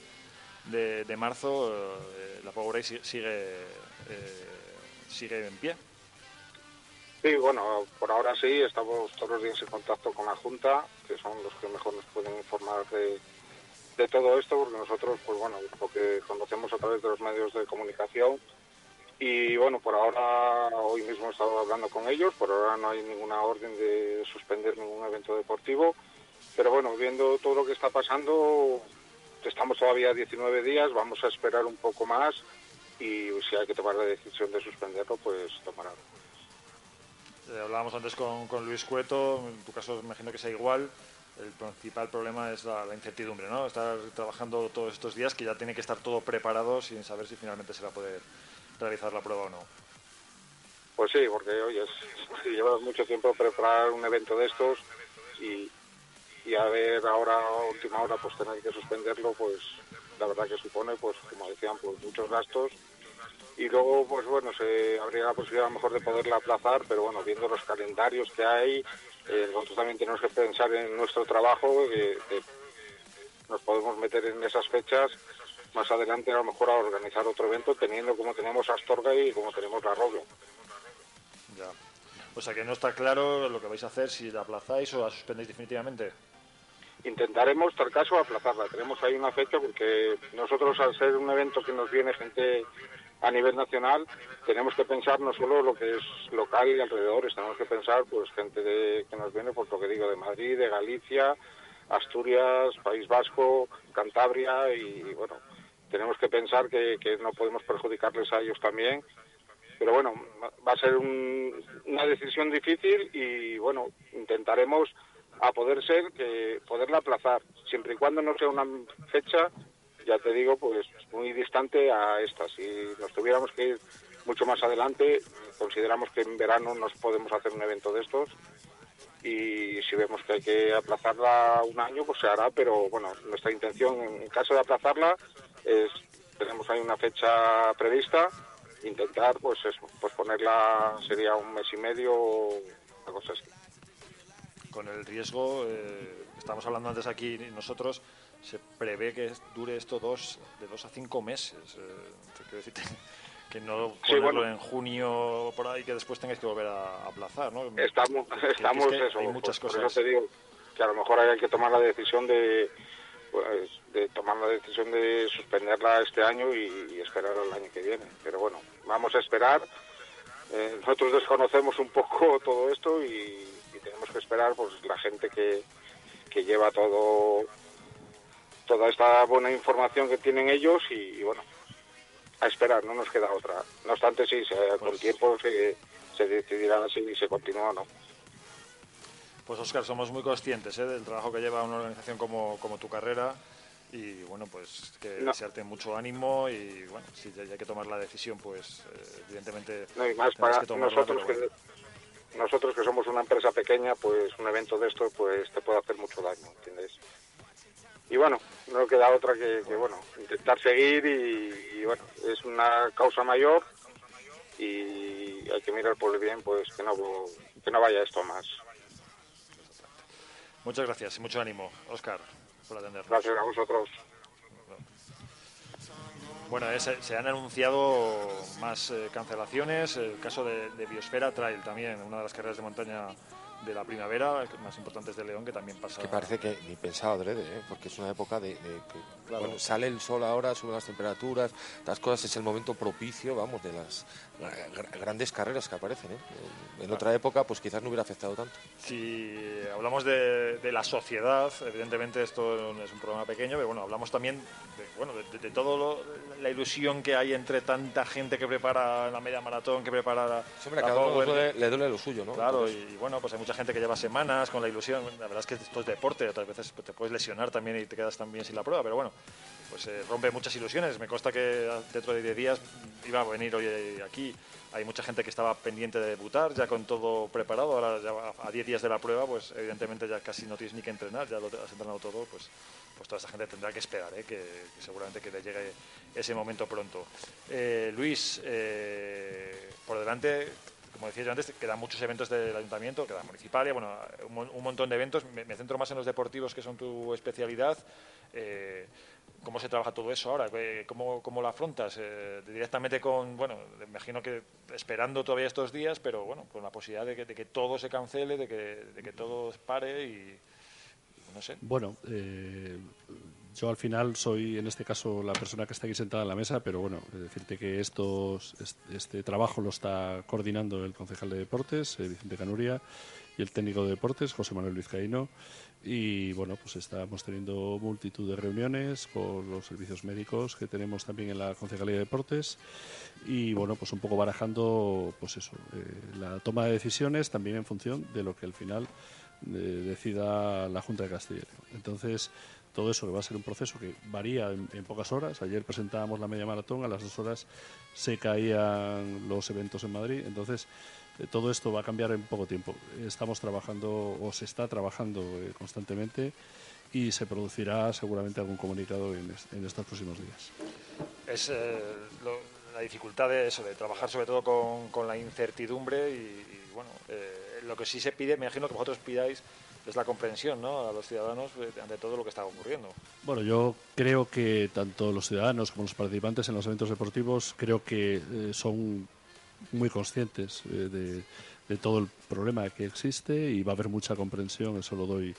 de, marzo, eh, la Power Race sigue, eh, sigue en pie. Sí, bueno, por ahora sí, estamos todos los días en contacto con la Junta, que son los que mejor nos pueden informar de, de todo esto, porque nosotros, pues bueno, lo que conocemos a través de los medios de comunicación, y bueno, por ahora, hoy mismo he estado hablando con ellos, por ahora no hay ninguna orden de suspender ningún evento deportivo, pero bueno, viendo todo lo que está pasando, estamos todavía 19 días, vamos a esperar un poco más y si hay que tomar la decisión de suspenderlo, pues tomará. Eh, hablábamos antes con, con, Luis Cueto, en tu caso imagino que sea igual. el principal problema es la, incertidumbre, ¿no? Estar trabajando todos estos días que ya tiene que estar todo preparado sin saber si finalmente se va a poder realizar la prueba o no. Pues sí, porque oye, si llevas mucho tiempo preparar un evento de estos y, y a ver ahora última hora pues tener que suspenderlo, pues la verdad que supone, pues como decían, pues muchos gastos y luego pues bueno se habría la posibilidad a lo mejor de poderla aplazar, pero bueno viendo los calendarios que hay eh, nosotros también tenemos que pensar en nuestro trabajo, que, nos podemos meter en esas fechas más adelante a lo mejor a organizar otro evento teniendo como tenemos Astorga y como tenemos la Roblo. Ya. O sea que no está claro lo que vais a hacer, si la aplazáis o la suspendéis definitivamente. Intentaremos, tal caso, aplazarla. Tenemos ahí una fecha porque nosotros al ser un evento que nos viene gente a nivel nacional tenemos que pensar no solo lo que es local y alrededores, tenemos que pensar pues gente de, que nos viene, por lo que digo, de Madrid, de Galicia, Asturias, País Vasco, Cantabria y bueno, tenemos que pensar que, no podemos perjudicarles a ellos también. Pero bueno, va a ser una decisión difícil y bueno, intentaremos a poder ser que poderla aplazar, siempre y cuando no sea una fecha ya te digo, pues muy distante a esta. Si nos tuviéramos que ir mucho más adelante, consideramos que en verano nos podemos hacer un evento de estos y si vemos que hay que aplazarla un año, pues se hará, pero bueno, nuestra intención en caso de aplazarla es, tenemos ahí una fecha prevista, intentar pues eso, pues ponerla sería un mes y medio, una cosa así. Con el riesgo, eh, estamos hablando antes aquí nosotros, se prevé que dure esto dos, de dos a cinco meses. Eh, que no ponerlo en junio por ahí que después tengáis que volver a aplazar, ¿no? Estamos, estamos eso, hay muchas cosas. te digo que a lo mejor hay que tomar la decisión de pues, de tomar la decisión de suspenderla este año y, esperar al año que viene. Pero bueno, vamos a esperar. Eh, nosotros desconocemos un poco todo esto y, tenemos que esperar pues la gente que, que lleva todo toda esta buena información que tienen ellos y, bueno, a esperar, no nos queda otra. No obstante, sí, con pues tiempo se, se decidirá si se continúa o no. Pues Oscar, somos muy conscientes ¿eh? del trabajo que lleva una organización como, como tu carrera y bueno, pues que desearte mucho ánimo y bueno, si hay que tomar la decisión, pues eh, evidentemente... No, y más para nosotros que, nosotros que somos una empresa pequeña, pues un evento de esto pues te puede hacer mucho daño, ¿entiendes? y bueno, no queda otra que, bueno, intentar seguir y, bueno, es una causa mayor y hay que mirar por el bien pues que no, que no vaya esto más. Muchas gracias y mucho ánimo, Oscar, por atendernos. Gracias a vosotros. Bueno, se, han anunciado más eh, cancelaciones. El caso de, de Biosfera Trail también, una de las carreras de montaña de la primavera, más importantes de León, que también pasa. Que parece que ni pensado adrede, ¿eh? porque es una época de, bueno, sale el sol ahora, suben las temperaturas, las cosas, es el momento propicio, vamos, de las grandes carreras que aparecen. ¿eh? En otra época, pues quizás no hubiera afectado tanto. Si hablamos de, la sociedad, evidentemente esto es un problema pequeño, pero bueno, hablamos también de, bueno, de, de todo la ilusión que hay entre tanta gente que prepara la media maratón, que prepara la, Siempre, cada uno le duele lo suyo, ¿no? Claro, y, bueno, pues hay mucha gente que lleva semanas con la ilusión. La verdad es que esto es deporte, otras veces te puedes lesionar también y te quedas también sin la prueba, pero bueno, pues eh, rompe muchas ilusiones. Me consta que dentro de 10 días iba a venir hoy aquí. Hay mucha gente que estaba pendiente de debutar, ya con todo preparado. Ahora, a 10 días de la prueba, pues evidentemente ya casi no tienes ni que entrenar, ya lo has entrenado todo, pues, pues toda esa gente tendrá que esperar, ¿eh? que, seguramente que le llegue ese momento pronto. Eh, Luis, por delante, como decía yo antes, quedan muchos eventos del ayuntamiento, queda municipal, bueno, un, montón de eventos. Me, centro más en los deportivos, que son tu especialidad. ¿Cómo se trabaja todo eso ahora? Eh, ¿Cómo, cómo lo afrontas? Eh, directamente con, bueno, imagino que esperando todavía estos días, pero bueno, con la posibilidad de que, todo se cancele, de que, de que todo pare y, no sé. Bueno, yo al final soy, en este caso, la persona que está aquí sentada en la mesa, pero bueno, decirte que estos, este trabajo lo está coordinando el concejal de deportes, eh, Vicente Canuria, y el técnico de deportes, José Manuel Vizcaíno. Y bueno, pues estamos teniendo multitud de reuniones con los servicios médicos que tenemos también en la Concejalía de Deportes y bueno, pues un poco barajando pues eso, eh, la toma de decisiones también en función de lo que al final decida la Junta de Castilla. Entonces, todo eso va a ser un proceso que varía en, pocas horas. Ayer presentábamos la media maratón, a las dos horas se caían los eventos en Madrid. Entonces, eh, todo esto va a cambiar en poco tiempo. Estamos trabajando o se está trabajando eh, constantemente y se producirá seguramente algún comunicado en, estos próximos días. Es eh, la dificultad de eso, de trabajar sobre todo con, la incertidumbre y, bueno, lo que sí se pide, me imagino que vosotros pidáis es la comprensión ¿no? a los ciudadanos ante todo lo que está ocurriendo. Bueno, yo creo que tanto los ciudadanos como los participantes en los eventos deportivos creo que son muy conscientes eh, de, todo el problema que existe y va a haber mucha comprensión, eso lo doy,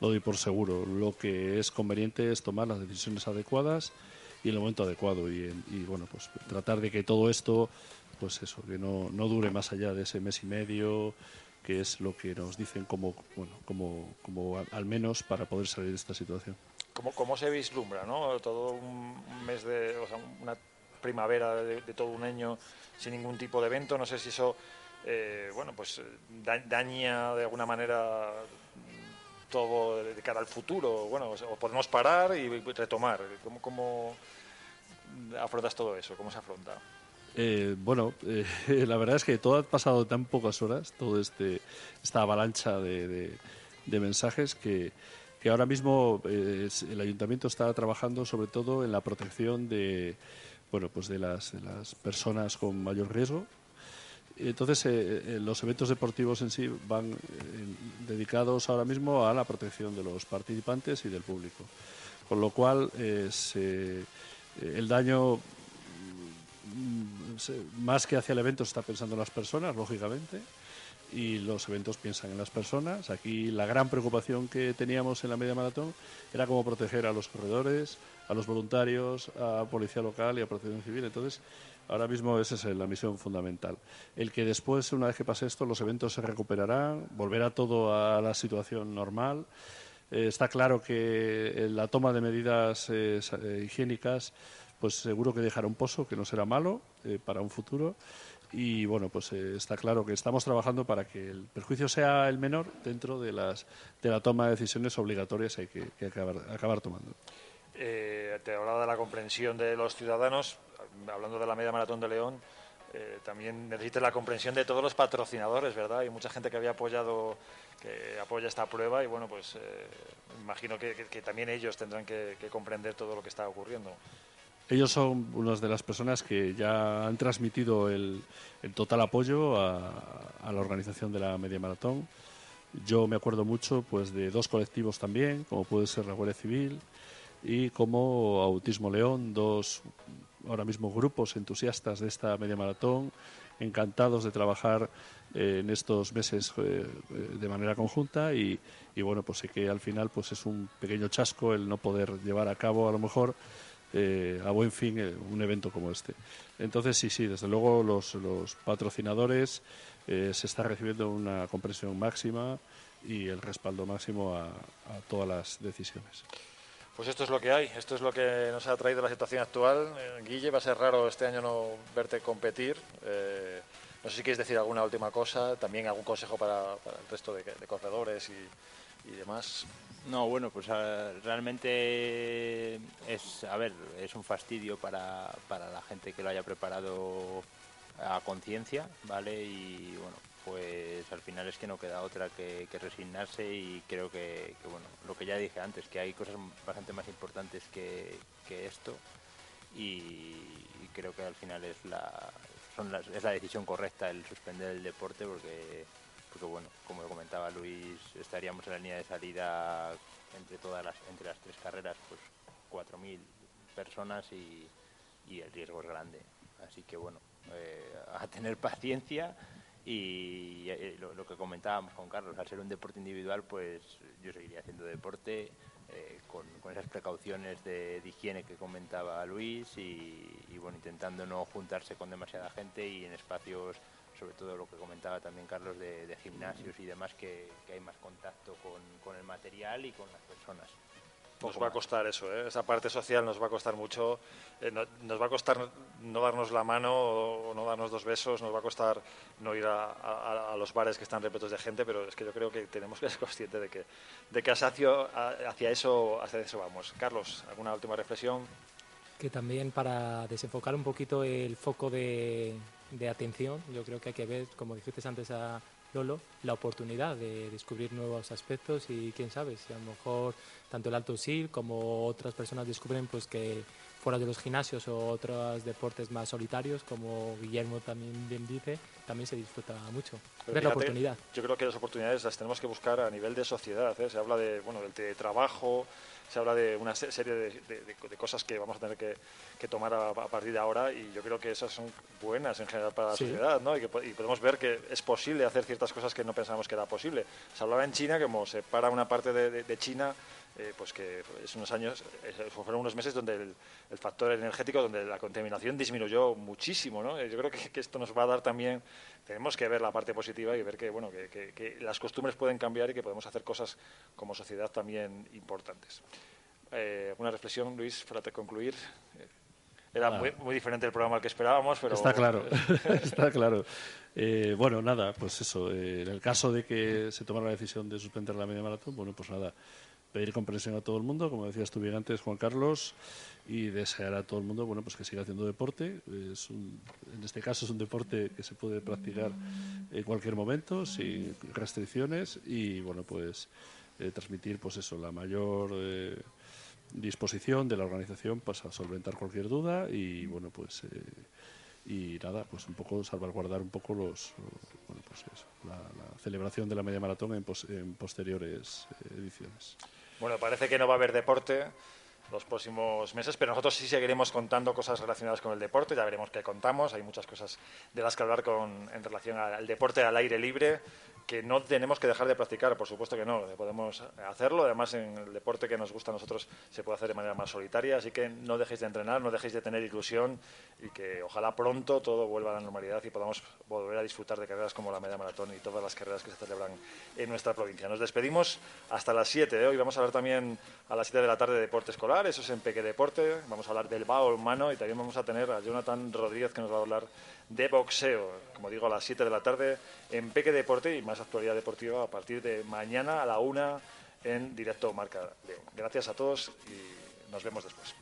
lo doy por seguro. Lo que es conveniente es tomar las decisiones adecuadas y en el momento adecuado y, bueno, pues tratar de que todo esto, pues eso, que no, no dure más allá de ese mes y medio, que es lo que nos dicen como, bueno, como, como al menos para poder salir de esta situación. ¿Cómo, cómo se vislumbra, no? Todo un mes de, o sea, una primavera de, todo un año sin ningún tipo de evento. No sé si eso, eh, bueno, pues eh, daña de alguna manera todo de cara al futuro. Bueno, o podemos parar y retomar. ¿Cómo, cómo afrontas todo eso? ¿Cómo se afronta? Eh, bueno, la verdad es que todo ha pasado tan pocas horas, todo este esta avalancha de, de, mensajes que, que, ahora mismo el ayuntamiento está trabajando sobre todo en la protección de, bueno, pues de las, las personas con mayor riesgo. Entonces, eh, eh, los eventos deportivos en sí van eh, dedicados ahora mismo a la protección de los participantes y del público. Con lo cual, el daño, mm, más que hacia el evento, se está pensando en las personas, lógicamente, y los eventos piensan en las personas. Aquí la gran preocupación que teníamos en la media maratón era cómo proteger a los corredores, a los voluntarios, a policía local y a protección civil. Entonces, ahora mismo esa es la misión fundamental. El que después, una vez que pase esto, los eventos se recuperarán, volverá todo a la situación normal. Eh, está claro que la toma de medidas eh, eh, higiénicas, pues seguro que dejará un pozo, que no será malo para un futuro. Y bueno, pues está claro que estamos trabajando para que el perjuicio sea el menor dentro de, las, de la toma de decisiones obligatorias que hay que, acabar tomando. Eh, te hablaba de la comprensión de los ciudadanos, hablando de la media maratón de León, eh, también necesitas la comprensión de todos los patrocinadores, ¿verdad? Hay mucha gente que había apoyado, que apoya esta prueba y bueno, pues eh, imagino que, también ellos tendrán que, comprender todo lo que está ocurriendo. Ellos son unas de las personas que ya han transmitido el, total apoyo a, a, la organización de la media maratón. Yo me acuerdo mucho pues de dos colectivos también, como puede ser la Guardia Civil, y como Autismo León, dos ahora mismo grupos entusiastas de esta media maratón, encantados de trabajar eh, en estos meses eh, de manera conjunta y, bueno, pues sé que al final pues es un pequeño chasco el no poder llevar a cabo a lo mejor eh, a buen fin un evento como este. Entonces sí, sí, desde luego los, los patrocinadores se está recibiendo una comprensión máxima y el respaldo máximo a todas las decisiones. Pues esto es lo que hay, esto es lo que nos ha traído la situación actual. Eh, Guille, va a ser raro este año no verte competir. Eh, no sé si quieres decir alguna última cosa, también algún consejo para, el resto de, corredores y, demás. No, bueno, pues realmente es, a ver, es un fastidio para, para la gente que lo haya preparado a conciencia, ¿vale? Y bueno, pues al final es que no queda otra que, resignarse y creo que, bueno, lo que ya dije antes, que hay cosas bastante más importantes que, esto y, creo que al final es la, es la decisión correcta el suspender el deporte porque, porque bueno, como comentaba Luis, estaríamos en la línea de salida entre todas las, entre las tres carreras, pues 4.000 personas y, el riesgo es grande. Así que bueno, eh, a tener paciencia y eh, lo, que comentábamos con Carlos, al ser un deporte individual, pues yo seguiría haciendo deporte eh, con, esas precauciones de, higiene que comentaba Luis y, bueno, intentando no juntarse con demasiada gente y en espacios, sobre todo lo que comentaba también Carlos, de, gimnasios y demás, que, hay más contacto con, con el material y con las personas. Nos va a costar eso, ¿eh? esa parte social nos va a costar mucho. Eh, nos va a costar no darnos la mano o no darnos dos besos, nos va a costar no ir a, los bares que están repletos de gente, pero es que yo creo que tenemos que ser conscientes de que, de que hacia, hacia, eso, hacia eso vamos. Carlos, ¿alguna última reflexión? Que también para desenfocar un poquito el foco de, de atención, yo creo que hay que ver, como dijiste antes a Lolo, la oportunidad de descubrir nuevos aspectos y quién sabe si a lo mejor tanto el alto SIL como otras personas descubren pues que fuera de los gimnasios o otros deportes más solitarios, como Guillermo también bien dice, también se disfruta mucho. ver la oportunidad. Yo creo que las oportunidades las tenemos que buscar a nivel de sociedad. ¿eh? Se habla de, bueno, del teletrabajo, se habla de una serie de, cosas que vamos a tener que, tomar a, partir de ahora y yo creo que esas son buenas en general para la sociedad ¿no? y, que, podemos ver que es posible hacer ciertas cosas que no pensábamos que era posible. Se hablaba en China, como se para una parte de, China, eh, pues que es unos años, eh, fueron unos meses donde el, factor energético, donde la contaminación disminuyó muchísimo. ¿no? Yo creo que, que, esto nos va a dar también, tenemos que ver la parte positiva y ver que, bueno, que, que las costumbres pueden cambiar y que podemos hacer cosas como sociedad también importantes. Eh, una reflexión, Luis, para concluir. Era muy, muy, diferente el programa al que esperábamos, pero... Está claro, está claro. Eh, bueno, nada, pues eso. Eh, en el caso de que se tomara la decisión de suspender la media maratón, bueno, pues nada, pedir comprensión a todo el mundo, como decías tú bien antes, Juan Carlos, y desear a todo el mundo, bueno, pues que siga haciendo deporte. Es en este caso es un deporte que se puede practicar en cualquier momento, sin restricciones, y bueno, pues transmitir, pues eso, la mayor disposición de la organización pues, a solventar cualquier duda y bueno pues eh, y nada pues un poco salvaguardar un poco los bueno, pues eso, la, celebración de la media maratón en, en posteriores eh, ediciones bueno parece que no va a haber deporte los próximos meses, pero nosotros sí seguiremos contando cosas relacionadas con el deporte, ya veremos qué contamos, hay muchas cosas de las que hablar con, en relación al deporte al aire libre, que no tenemos que dejar de practicar, por supuesto que no, podemos hacerlo, además en el deporte que nos gusta a nosotros se puede hacer de manera más solitaria, así que no dejéis de entrenar, no dejéis de tener ilusión y que ojalá pronto todo vuelva a la normalidad y podamos volver a disfrutar de carreras como la media maratón y todas las carreras que se celebran en nuestra provincia. Nos despedimos hasta las 7 de hoy, vamos a hablar también a las 7 de la tarde de deporte escolar, eso es en Peque Deporte, vamos a hablar del bao humano y también vamos a tener a Jonathan Rodríguez que nos va a hablar de boxeo, como digo, a las 7 de la tarde en Peque Deporte y más actualidad deportiva a partir de mañana a la 1 en directo Marca León. Gracias a todos y nos vemos después.